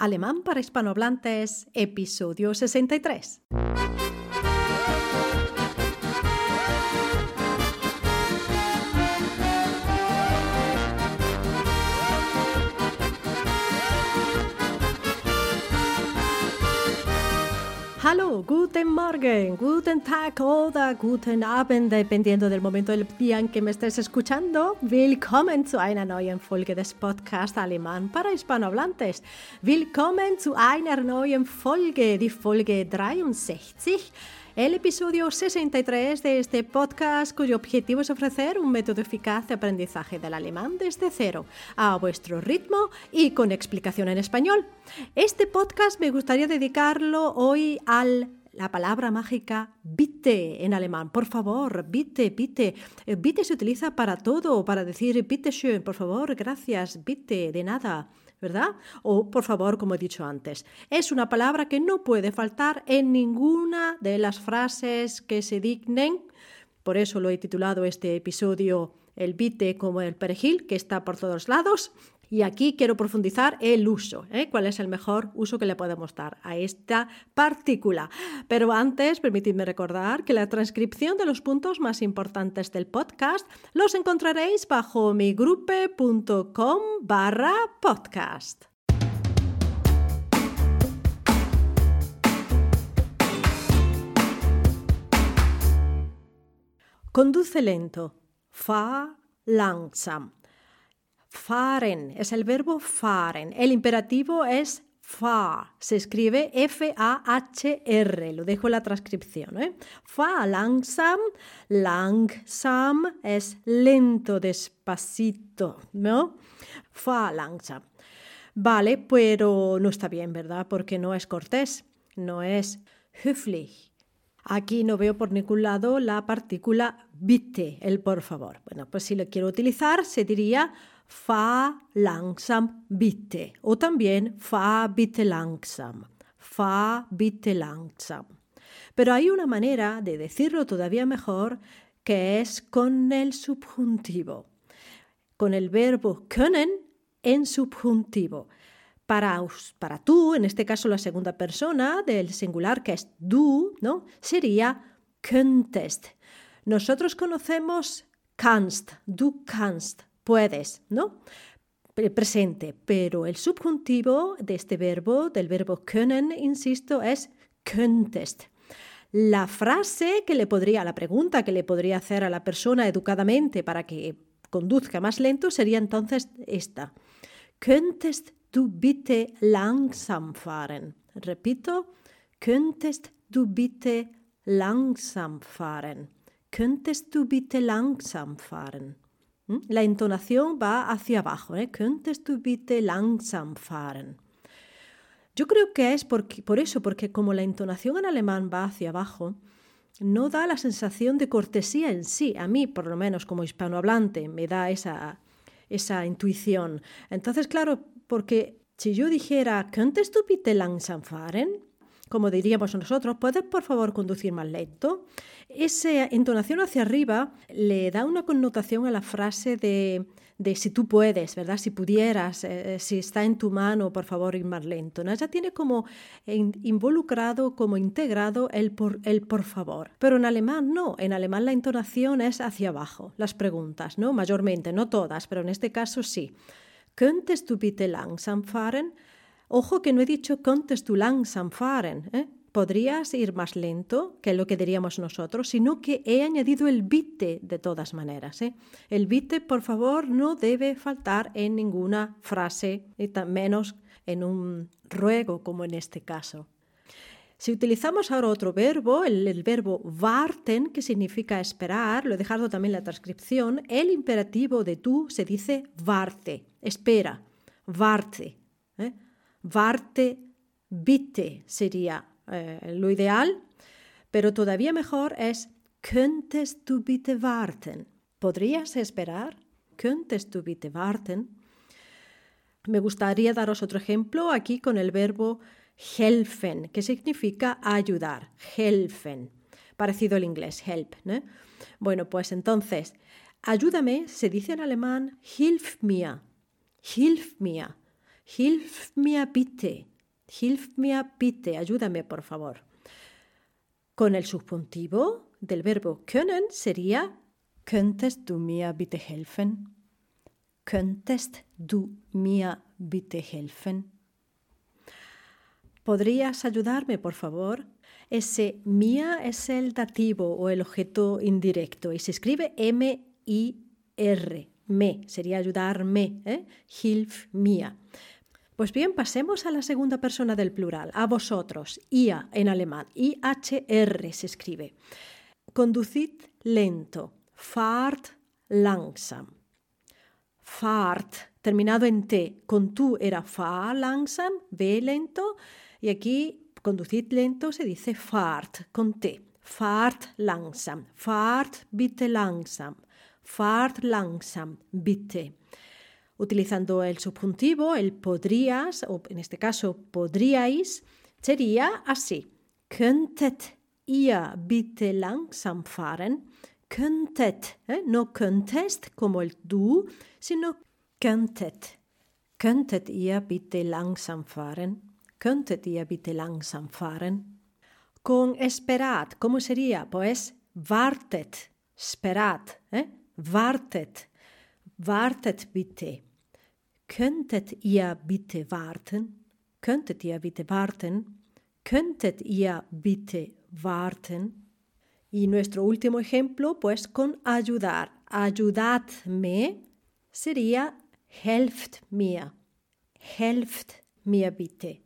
Alemán para hispanohablantes, episodio 63. Guten Morgen, guten Tag oder guten Abend, dependiendo del momento del día en que me estés escuchando. Willkommen zu einer neuen Folge des Podcasts Alemán para Hispanohablantes. Willkommen zu einer neuen Folge, die Folge 63 el episodio 63 de este podcast cuyo objetivo es ofrecer un método eficaz de aprendizaje del alemán desde cero, a vuestro ritmo y con explicación en español. Este podcast me gustaría dedicarlo hoy al la palabra mágica bitte en alemán. Por favor, bitte, bitte. Eh, bitte se utiliza para todo, para decir bitte schön, por favor, gracias, bitte, de nada. ¿Verdad? O por favor, como he dicho antes. Es una palabra que no puede faltar en ninguna de las frases que se dignen. Por eso lo he titulado este episodio El bite como el perejil, que está por todos lados. Y aquí quiero profundizar el uso, ¿eh? cuál es el mejor uso que le podemos dar a esta partícula. Pero antes, permitidme recordar que la transcripción de los puntos más importantes del podcast los encontraréis bajo migrupe.com barra podcast. Conduce lento. Fa langsam. Fahren es el verbo fahren. El imperativo es fa. Se escribe F-A-H-R. Lo dejo en la transcripción. ¿eh? Fa langsam. Langsam es lento, despacito. ¿No? Fa langsam. Vale, pero no está bien, ¿verdad? Porque no es cortés. No es höflich. Aquí no veo por ningún lado la partícula bitte, el por favor. Bueno, pues si lo quiero utilizar, se diría fa langsam bitte o también fa bitte langsam, fa bitte langsam. Pero hay una manera de decirlo todavía mejor que es con el subjuntivo, con el verbo können en subjuntivo. Para, tú, en este caso la segunda persona del singular que es du, ¿no? sería könntest. Nosotros conocemos kannst, du kannst, puedes, ¿no? Presente, pero el subjuntivo de este verbo, del verbo können, insisto, es könntest. La frase que le podría, la pregunta que le podría hacer a la persona educadamente para que conduzca más lento sería entonces esta. Könntest du bitte langsam fahren? Repito, könntest du bitte langsam fahren? Könntest du bitte langsam fahren? ¿Mm? La entonación va hacia abajo. ¿eh? Könntest du bitte langsam fahren? Yo creo que es por eso, porque como la entonación en alemán va hacia abajo, no da la sensación de cortesía en sí. A mí, por lo menos como hispanohablante, me da esa, esa intuición. Entonces, claro, porque si yo dijera, ¿Könntest du bitte langsam fahren? Como diríamos nosotros, ¿puedes por favor conducir más lento? Esa entonación hacia arriba le da una connotación a la frase de, si tú puedes, ¿verdad? Si pudieras, eh, si está en tu mano, por favor, ir más lento. ¿no? Ya tiene como involucrado, como integrado el por, el por favor. Pero en alemán no, en alemán la entonación es hacia abajo, las preguntas, ¿no? Mayormente, no todas, pero en este caso sí. ¿Könntest du bitte langsam fahren? Ojo que no he dicho du langsam fahren, ¿eh? podrías ir más lento, que lo que diríamos nosotros, sino que he añadido el bitte de todas maneras. ¿eh? El bitte, por favor, no debe faltar en ninguna frase, y menos en un ruego como en este caso. Si utilizamos ahora otro verbo, el, el, verbo warten, que significa esperar, lo he dejado también en la transcripción, el imperativo de tú se dice warte, espera, warte. ¿eh? Warte bitte sería eh, lo ideal, pero todavía mejor es könntest du bitte warten. ¿Podrías esperar? Könntest du bitte warten? Me gustaría daros otro ejemplo aquí con el verbo helfen, que significa ayudar, helfen, parecido al inglés, help. ¿no? Bueno, pues entonces, ayúdame se dice en alemán hilf mir, hilf mir. Hilf mir bitte. Hilf mir bitte. Ayúdame, por favor. Con el subjuntivo del verbo können sería Könntest du mir bitte helfen? Könntest du mir bitte helfen? ¿Podrías ayudarme, por favor? Ese mía es el dativo o el objeto indirecto y se escribe M-I-R. Me sería ayudarme. ¿eh? Hilf mía. Pues bien, pasemos a la segunda persona del plural, a vosotros. IA en alemán. I-H-R se escribe. Conducid lento. Fahrt langsam. Fahrt, terminado en T. Con tú era fahr langsam, ve lento. Y aquí, conducid lento, se dice Fahrt, con T. Fahrt langsam. Fahrt bitte langsam. Fahrt langsam, bitte. Utilizando el subjuntivo, el podrías, o en este caso podríais, sería así. Könntet ihr bitte langsam fahren? Könntet, ¿eh? no könnest como el du, sino könntet. Könntet ihr bitte langsam fahren? Könntet ihr bitte langsam fahren? Con esperad, ¿cómo sería? Pues wartet, esperad, ¿eh? wartet, wartet bitte. Könntet ihr bitte warten? Könntet ihr bitte warten? Könntet ihr bitte warten? Y nuestro último ejemplo, pues con ayudar. Ayudadme sería helft mir. Helft mir bitte.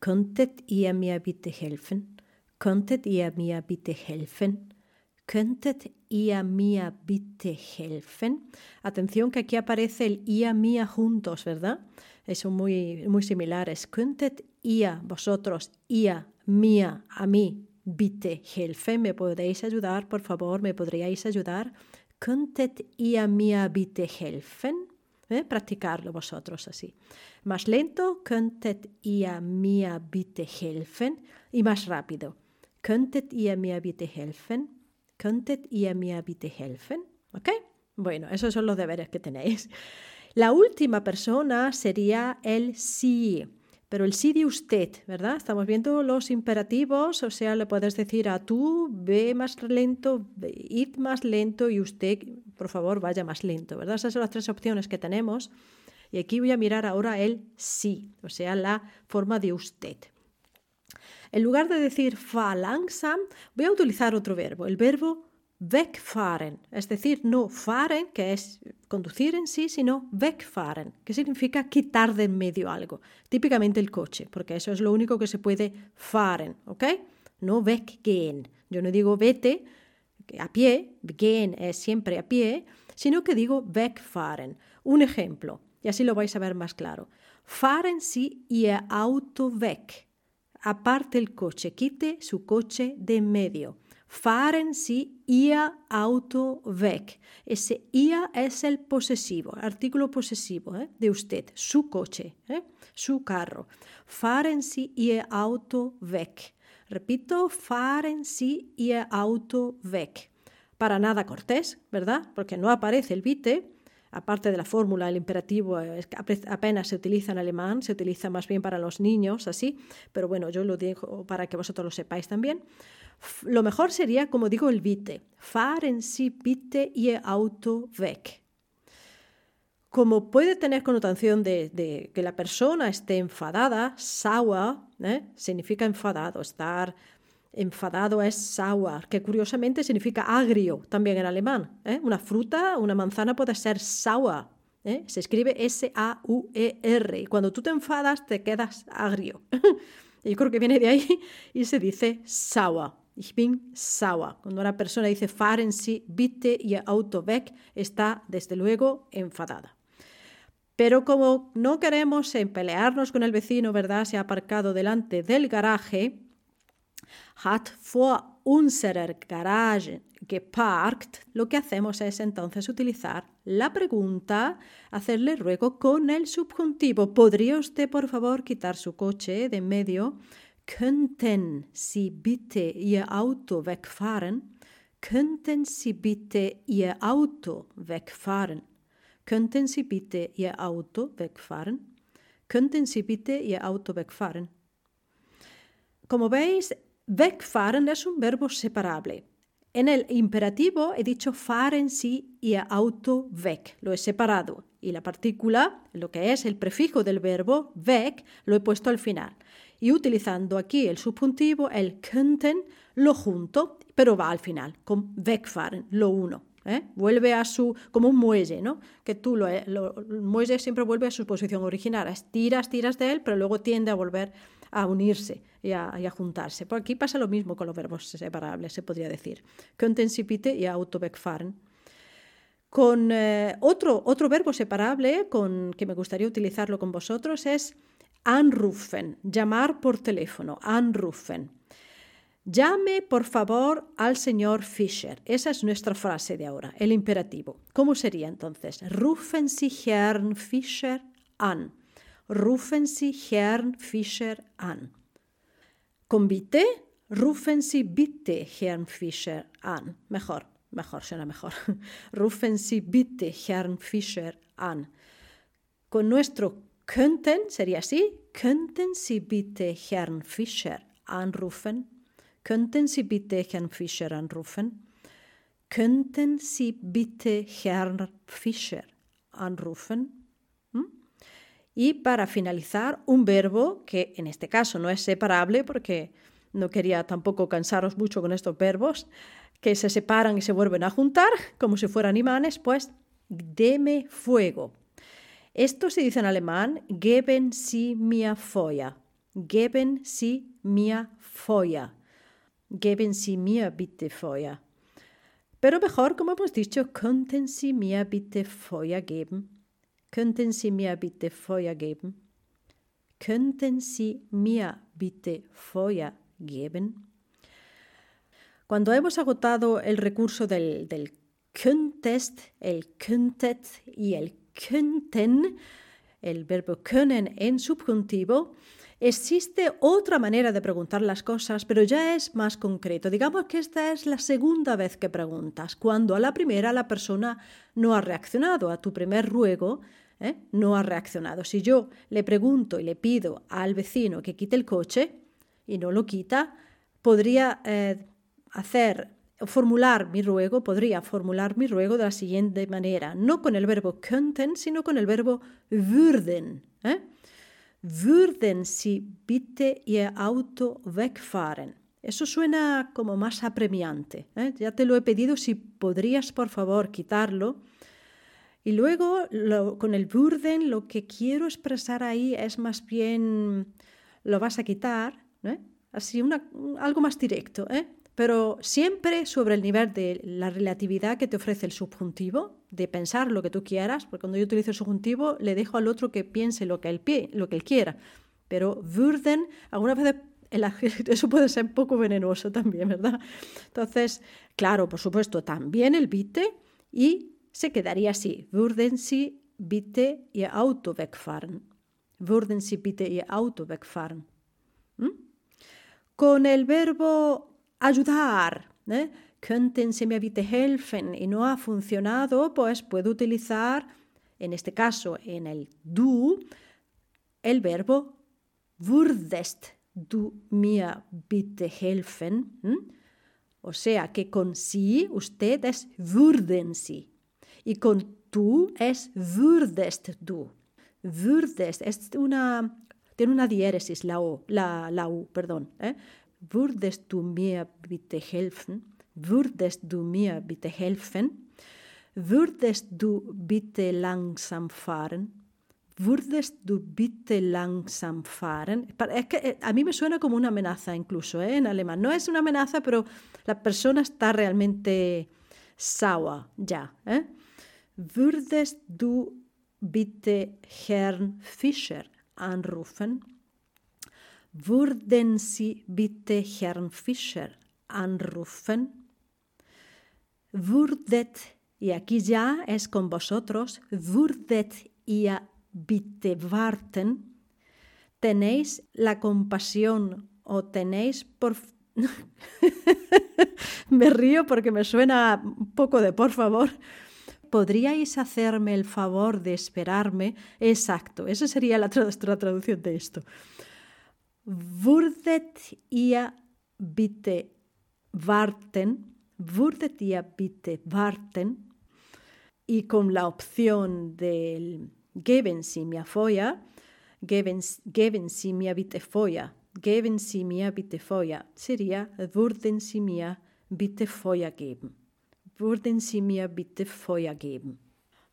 Könntet ihr mir bitte helfen? Könntet ihr mir bitte helfen? Könntet ihr mir bitte helfen? Atención que aquí aparece el ia mía juntos, ¿verdad? Son muy, muy similares. Könntet ihr, vosotros, ia, mía, a mí, bitte helfen. ¿Me podéis ayudar, por favor? ¿Me podríais ayudar? Könntet ihr mir bitte helfen? ¿Eh? Practicarlo vosotros así. Más lento, könntet ihr mir bitte helfen? Y más rápido. Könntet ihr mir bitte helfen? Könntet ihr mir bitte helfen? ¿Ok? Bueno, esos son los deberes que tenéis. La última persona sería el sí, pero el sí de usted, ¿verdad? Estamos viendo los imperativos, o sea, le puedes decir a tú, ve más lento, id más lento y usted, por favor, vaya más lento, ¿verdad? Esas son las tres opciones que tenemos. Y aquí voy a mirar ahora el sí, o sea, la forma de usted. En lugar de decir fa langsam, voy a utilizar otro verbo, el verbo wegfahren, es decir, no fahren, que es conducir en sí, sino wegfahren, que significa quitar de en medio algo, típicamente el coche, porque eso es lo único que se puede fahren, ¿ok? No weggehen. Yo no digo vete a pie, gehen es siempre a pie, sino que digo wegfahren. Un ejemplo, y así lo vais a ver más claro. Fahren Sie Ihr Auto weg aparte el coche, quite su coche de medio. Fahren Sie Ihr Auto weg. Ese ia es el posesivo, artículo posesivo ¿eh? de usted, su coche, ¿eh? su carro. Fahren Sie Ihr Auto weg. Repito, fahren Sie Ihr Auto weg. Para nada cortés, ¿verdad? Porque no aparece el vite, aparte de la fórmula, el imperativo apenas se utiliza en alemán, se utiliza más bien para los niños, así, pero bueno, yo lo digo para que vosotros lo sepáis también. Lo mejor sería, como digo, el bitte. Fahren Sie bitte Ihr Auto weg. Como puede tener connotación de, que la persona esté enfadada, sauer, ¿eh? significa enfadado, estar enfadado es sauer, que curiosamente significa agrio también en alemán. ¿eh? Una fruta, una manzana puede ser sauer. ¿eh? Se escribe S-A-U-E-R. Cuando tú te enfadas te quedas agrio. Yo creo que viene de ahí y se dice sauer. Ich bin sauer. Cuando una persona dice fahren Sie bitte Ihr Auto weg, está desde luego enfadada. Pero como no queremos pelearnos con el vecino, ¿verdad? Se ha aparcado delante del garaje, hat vor unserer Garage geparkt, lo que hacemos es entonces utilizar la pregunta, hacerle ruego con el subjuntivo. ¿Podría usted, por favor, quitar su coche de en medio? Könnten Sie bitte Ihr Auto wegfahren? Könnten Sie bitte Ihr Auto wegfahren? Könnten Sie bitte Ihr Auto wegfahren? Könnten Sie bitte Ihr Auto wegfahren? Como veis, wegfahren es un verbo separable. En el imperativo he dicho fahren Sie Ihr Auto weg, lo he separado. Y la partícula, lo que es el prefijo del verbo weg, lo he puesto al final. Y utilizando aquí el subjuntivo, el könnten, lo junto, pero va al final, con wegfahren, lo uno. ¿eh? Vuelve a su, como un muelle, ¿no? Que tú lo, lo, el muelle siempre vuelve a su posición original, tiras, tiras de él, pero luego tiende a volver a unirse y a, juntarse. Por aquí pasa lo mismo con los verbos separables, se podría decir. Bitte y Auto wegfahren. Con eh, otro, otro verbo separable con, que me gustaría utilizarlo con vosotros es anrufen, llamar por teléfono, anrufen. Llame, por favor, al señor Fischer. Esa es nuestra frase de ahora, el imperativo. ¿Cómo sería entonces? Rufen Sie Herrn Fischer an. Rufen Sie Herrn Fischer an. Con bitte, rufen Sie bitte Herrn Fischer an. Mejor, mejor, suena mejor. rufen Sie bitte Herrn Fischer an. Con nuestro könnten sería así. Könnten Sie bitte Herrn Fischer anrufen? Könnten Sie bitte Herrn Fischer anrufen? Könnten Sie bitte Herrn Fischer anrufen? Y para finalizar, un verbo que en este caso no es separable porque no quería tampoco cansaros mucho con estos verbos que se separan y se vuelven a juntar como si fueran imanes, pues deme fuego. Esto se dice en alemán geben Sie mir Feuer. Geben Sie mir Feuer. Geben Sie mir bitte Feuer. Pero mejor, como hemos dicho, könnten Sie mir bitte Feuer geben? Könnten Sie mir bitte Feuer geben? Könnten Sie mir bitte Feuer geben? Cuando hemos agotado el recurso del, del könntest, el könntet y el könnten, el verbo können en subjuntivo, Existe otra manera de preguntar las cosas, pero ya es más concreto. Digamos que esta es la segunda vez que preguntas, cuando a la primera la persona no ha reaccionado, a tu primer ruego ¿eh? no ha reaccionado. Si yo le pregunto y le pido al vecino que quite el coche y no lo quita, podría eh, hacer formular mi ruego, podría formular mi ruego de la siguiente manera, no con el verbo könnten, sino con el verbo würden. ¿eh? Würden Sie bitte Ihr Auto wegfahren? Eso suena como más apremiante. ¿eh? Ya te lo he pedido si podrías por favor quitarlo. Y luego con el würden lo que quiero expresar ahí es más bien lo vas a quitar, así algo más directo. ¿eh? pero siempre sobre el nivel de la relatividad que te ofrece el subjuntivo, de pensar lo que tú quieras, porque cuando yo utilizo el subjuntivo le dejo al otro que piense lo que él, lo que él quiera. Pero würden, algunas veces eso puede ser un poco venenoso también, ¿verdad? Entonces, claro, por supuesto, también el bitte y se quedaría así. Würden Sie bitte Ihr Auto wegfahren? Würden Sie bitte Ihr Auto wegfahren? ¿Mm? Con el verbo ayudar. ¿eh? Könnten Sie mir bitte helfen? Y no ha funcionado, pues puedo utilizar, en este caso en el du, el verbo würdest du mir bitte helfen? O sea que con sí usted es würden Sie. Y con tú es würdest du. Würdest es una, tiene una diéresis, la O, la, la U, perdón. ¿eh? Würdest du mir bitte helfen? Würdest du mir bitte helfen? Würdest du bitte langsam fahren? Würdest du bitte langsam fahren? Es que eh, a mí me suena como una amenaza incluso ¿eh? en alemán. No es una amenaza, pero la persona está realmente sauer ya. ¿eh? Würdest du bitte Herrn Fischer anrufen? Würden Sie bitte Herrn Fischer anrufen? Würdet, y aquí ya es con vosotros, würdet ihr bitte warten? ¿Tenéis la compasión o tenéis por... me río porque me suena un poco de por favor. ¿podríais hacerme el favor de esperarme? Exacto, esa sería la, traducción de esto. Würdet ihr bitte warten? Würdet ihr bitte warten? Y con la opción del geben Sie mir Feuer, geben, geben Sie mir bitte Feuer, geben Sie mir bitte Feuer, sería würden Sie mir bitte Feuer geben. Würden Sie mir bitte Feuer geben.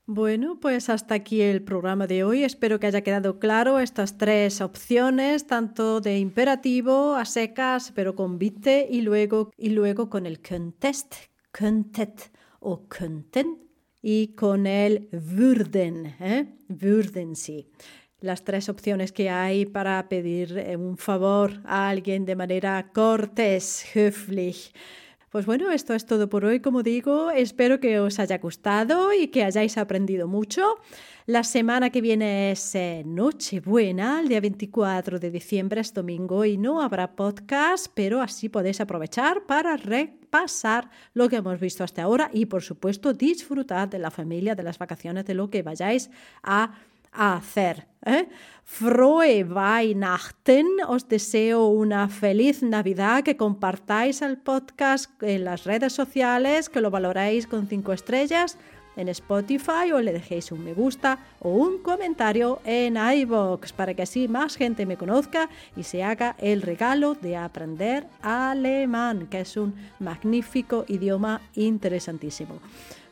Bueno, pues hasta aquí el programa de hoy. Espero que haya quedado claro estas tres opciones, tanto de imperativo a secas, pero con bitte y luego, y luego con el könntest, könntet o könnten y con el würden, ¿eh? würden sí. Las tres opciones que hay para pedir eh, un favor a alguien de manera cortés, höflich. Pues bueno, esto es todo por hoy, como digo. Espero que os haya gustado y que hayáis aprendido mucho. La semana que viene es eh, Nochebuena, el día 24 de diciembre es domingo y no habrá podcast, pero así podéis aprovechar para repasar lo que hemos visto hasta ahora y por supuesto disfrutar de la familia, de las vacaciones, de lo que vayáis a hacer. ¿eh? Frohe Weihnachten. Os deseo una feliz Navidad, que compartáis el podcast en las redes sociales, que lo valoráis con cinco estrellas en Spotify o le dejéis un me gusta o un comentario en iVoox para que así más gente me conozca y se haga el regalo de aprender alemán, que es un magnífico idioma interesantísimo.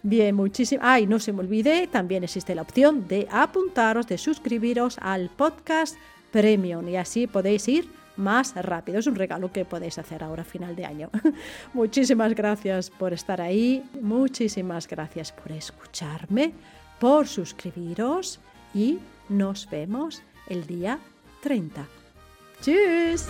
Bien, muchísimo. Ay, no se me olvide, también existe la opción de apuntaros, de suscribiros al podcast Premium y así podéis ir más rápido. Es un regalo que podéis hacer ahora a final de año. muchísimas gracias por estar ahí, muchísimas gracias por escucharme, por suscribiros y nos vemos el día 30. ¡Tschüss!